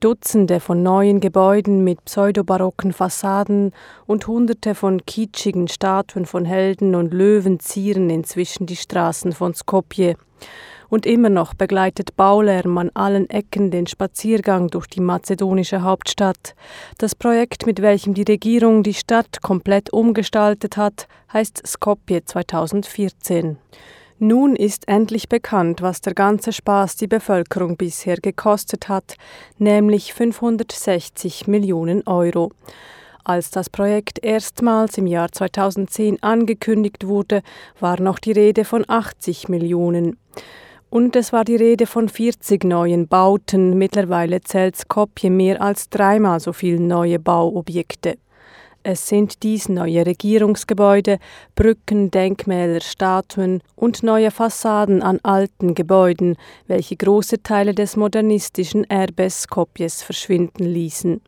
Dutzende von neuen Gebäuden mit pseudobarocken Fassaden und hunderte von kitschigen Statuen von Helden und Löwen zieren inzwischen die Straßen von Skopje. Und immer noch begleitet Baulärm an allen Ecken den Spaziergang durch die mazedonische Hauptstadt. Das Projekt, mit welchem die Regierung die Stadt komplett umgestaltet hat, heißt Skopje 2014. Nun ist endlich bekannt, was der ganze Spaß die Bevölkerung bisher gekostet hat, nämlich 560 Millionen Euro. Als das Projekt erstmals im Jahr 2010 angekündigt wurde, war noch die Rede von 80 Millionen. Und es war die Rede von 40 neuen Bauten. Mittlerweile zählt Skopje mehr als dreimal so viele neue Bauobjekte. Es sind dies neue Regierungsgebäude, Brücken, Denkmäler, Statuen und neue Fassaden an alten Gebäuden, welche große Teile des modernistischen Erbes Skopjes verschwinden ließen.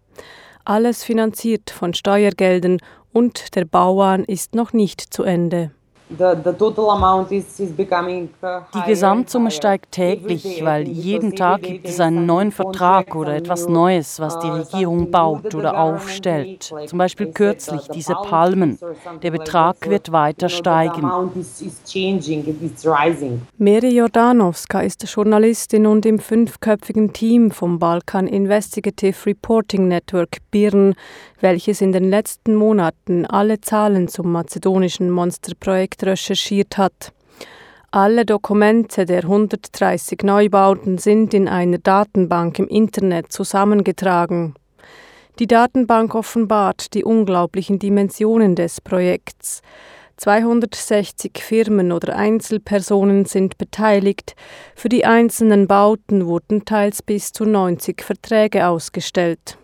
Alles finanziert von Steuergeldern und der Bauan ist noch nicht zu Ende. Uh, Die Gesamtsumme steigt täglich, weil jeden Tag gibt es einen neuen Vertrag oder etwas Neues, was die uh, Regierung baut oder aufstellt. Zum Beispiel kürzlich diese Palmen. Der Betrag wird weiter steigen. Mary Jordanowska ist Journalistin und im fünfköpfigen Team vom Balkan Investigative Reporting Network BIRN welches in den letzten Monaten alle Zahlen zum mazedonischen Monsterprojekt recherchiert hat. Alle Dokumente der 130 Neubauten sind in einer Datenbank im Internet zusammengetragen. Die Datenbank offenbart die unglaublichen Dimensionen des Projekts. 260 Firmen oder Einzelpersonen sind beteiligt. Für die einzelnen Bauten wurden teils bis zu 90 Verträge ausgestellt.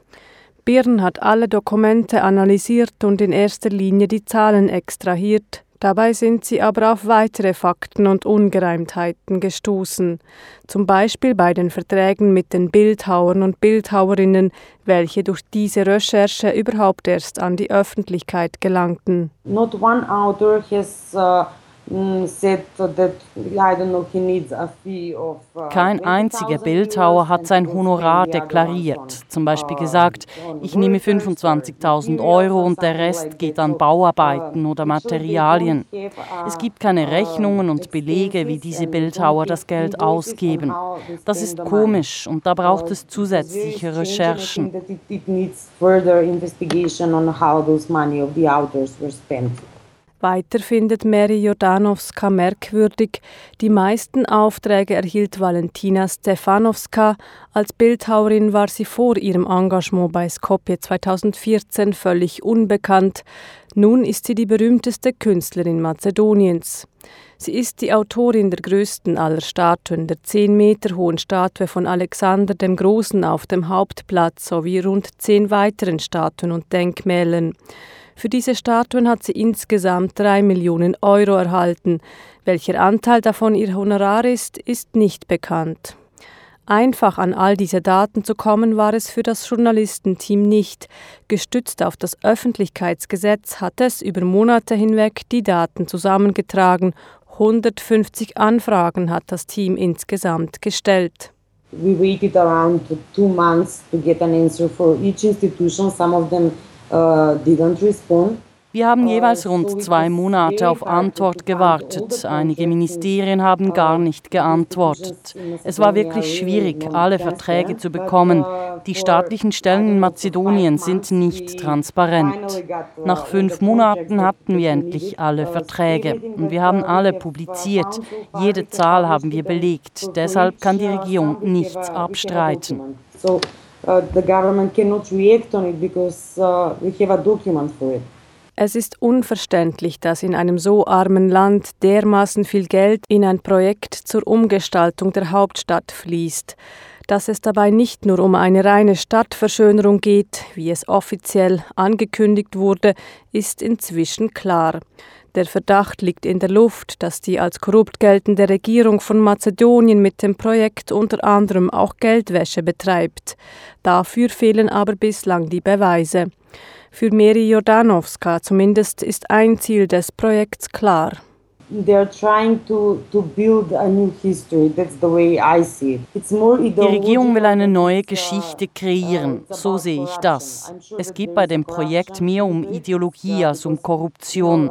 Birn hat alle Dokumente analysiert und in erster Linie die Zahlen extrahiert. Dabei sind sie aber auf weitere Fakten und Ungereimtheiten gestoßen, zum Beispiel bei den Verträgen mit den Bildhauern und Bildhauerinnen, welche durch diese Recherche überhaupt erst an die Öffentlichkeit gelangten. Not one author has uh Kein einziger Bildhauer hat sein Honorar deklariert. Zum Beispiel gesagt, ich nehme 25.000 Euro und der Rest geht an Bauarbeiten oder Materialien. Es gibt keine Rechnungen und Belege, wie diese Bildhauer das Geld ausgeben. Das ist komisch und da braucht es zusätzliche Recherchen. Weiter findet Mary Jordanowska merkwürdig, die meisten Aufträge erhielt Valentina Stefanowska. Als Bildhauerin war sie vor ihrem Engagement bei Skopje 2014 völlig unbekannt. Nun ist sie die berühmteste Künstlerin Mazedoniens. Sie ist die Autorin der größten aller Statuen, der zehn Meter hohen Statue von Alexander dem Großen auf dem Hauptplatz sowie rund zehn weiteren Statuen und Denkmälern. Für diese Statuen hat sie insgesamt drei Millionen Euro erhalten. Welcher Anteil davon ihr Honorar ist, ist nicht bekannt. Einfach an all diese Daten zu kommen, war es für das Journalistenteam nicht. Gestützt auf das Öffentlichkeitsgesetz hat es über Monate hinweg die Daten zusammengetragen. 150 Anfragen hat das Team insgesamt gestellt. We waited around two months to get an answer for each institution. Some of them Wir haben jeweils rund zwei Monate auf Antwort gewartet. Einige Ministerien haben gar nicht geantwortet. Es war wirklich schwierig, alle Verträge zu bekommen. Die staatlichen Stellen in Mazedonien sind nicht transparent. Nach fünf Monaten hatten wir endlich alle Verträge und wir haben alle publiziert. Jede Zahl haben wir belegt. Deshalb kann die Regierung nichts abstreiten. Uh, the government cannot react on it because uh, we have a document for it. Es ist unverständlich, dass in einem so armen Land dermaßen viel Geld in ein Projekt zur Umgestaltung der Hauptstadt fließt. Dass es dabei nicht nur um eine reine Stadtverschönerung geht, wie es offiziell angekündigt wurde, ist inzwischen klar. Der Verdacht liegt in der Luft, dass die als korrupt geltende Regierung von Mazedonien mit dem Projekt unter anderem auch Geldwäsche betreibt. Dafür fehlen aber bislang die Beweise. Für Meri Jordanowska zumindest ist ein Ziel des Projekts klar. They're trying to, to build a new history. That's the way I see it. It's more Die Regierung will eine neue Geschichte kreieren. So sehe ich das. Es geht bei dem Projekt mehr um Ideologie als um Korruption.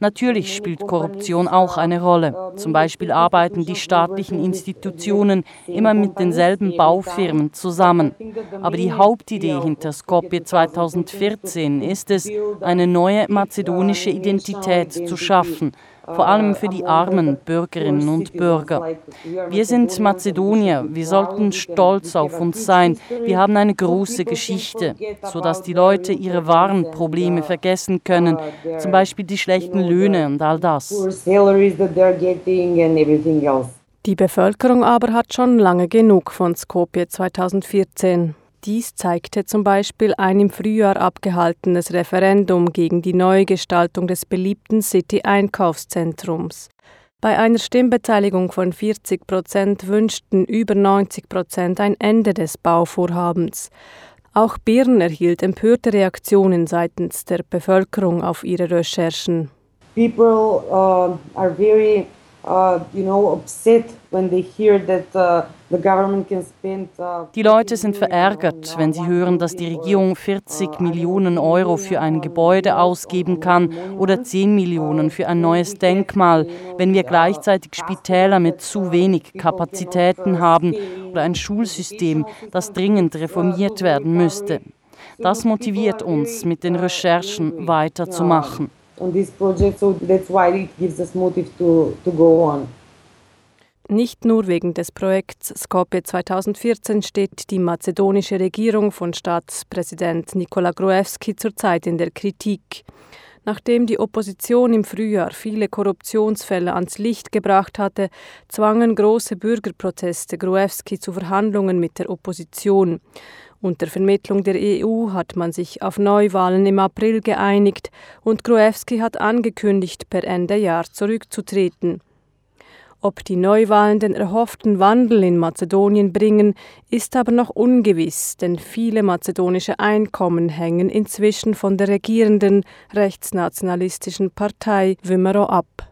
Natürlich spielt Korruption auch eine Rolle. Zum Beispiel arbeiten die staatlichen Institutionen immer mit denselben Baufirmen zusammen. Aber die Hauptidee hinter Skopje 2014 ist es, eine neue mazedonische Identität zu schaffen vor allem für die armen Bürgerinnen und Bürger. Wir sind Mazedonier, wir sollten stolz auf uns sein. Wir haben eine große Geschichte, sodass die Leute ihre wahren Probleme vergessen können, zum Beispiel die schlechten Löhne und all das. Die Bevölkerung aber hat schon lange genug von Skopje 2014. Dies zeigte zum Beispiel ein im Frühjahr abgehaltenes Referendum gegen die Neugestaltung des beliebten City-Einkaufszentrums. Bei einer Stimmbeteiligung von 40 Prozent wünschten über 90 Prozent ein Ende des Bauvorhabens. Auch Birn erhielt empörte Reaktionen seitens der Bevölkerung auf ihre Recherchen. People uh, are very die Leute sind verärgert, wenn sie hören, dass die Regierung 40 Millionen Euro für ein Gebäude ausgeben kann oder 10 Millionen für ein neues Denkmal, wenn wir gleichzeitig Spitäler mit zu wenig Kapazitäten haben oder ein Schulsystem, das dringend reformiert werden müsste. Das motiviert uns, mit den Recherchen weiterzumachen on this project, so that's why it gives us motive to, to go on. Nicht nur wegen des Projekts Skopje 2014 steht die mazedonische Regierung von Staatspräsident Nikola Gruevski zurzeit in der Kritik. Nachdem die Opposition im Frühjahr viele Korruptionsfälle ans Licht gebracht hatte, zwangen große Bürgerproteste Gruevski zu Verhandlungen mit der Opposition. Unter Vermittlung der EU hat man sich auf Neuwahlen im April geeinigt und Gruevski hat angekündigt, per Ende Jahr zurückzutreten. Ob die Neuwahlen den erhofften Wandel in Mazedonien bringen, ist aber noch ungewiss, denn viele mazedonische Einkommen hängen inzwischen von der regierenden rechtsnationalistischen Partei Vymero ab.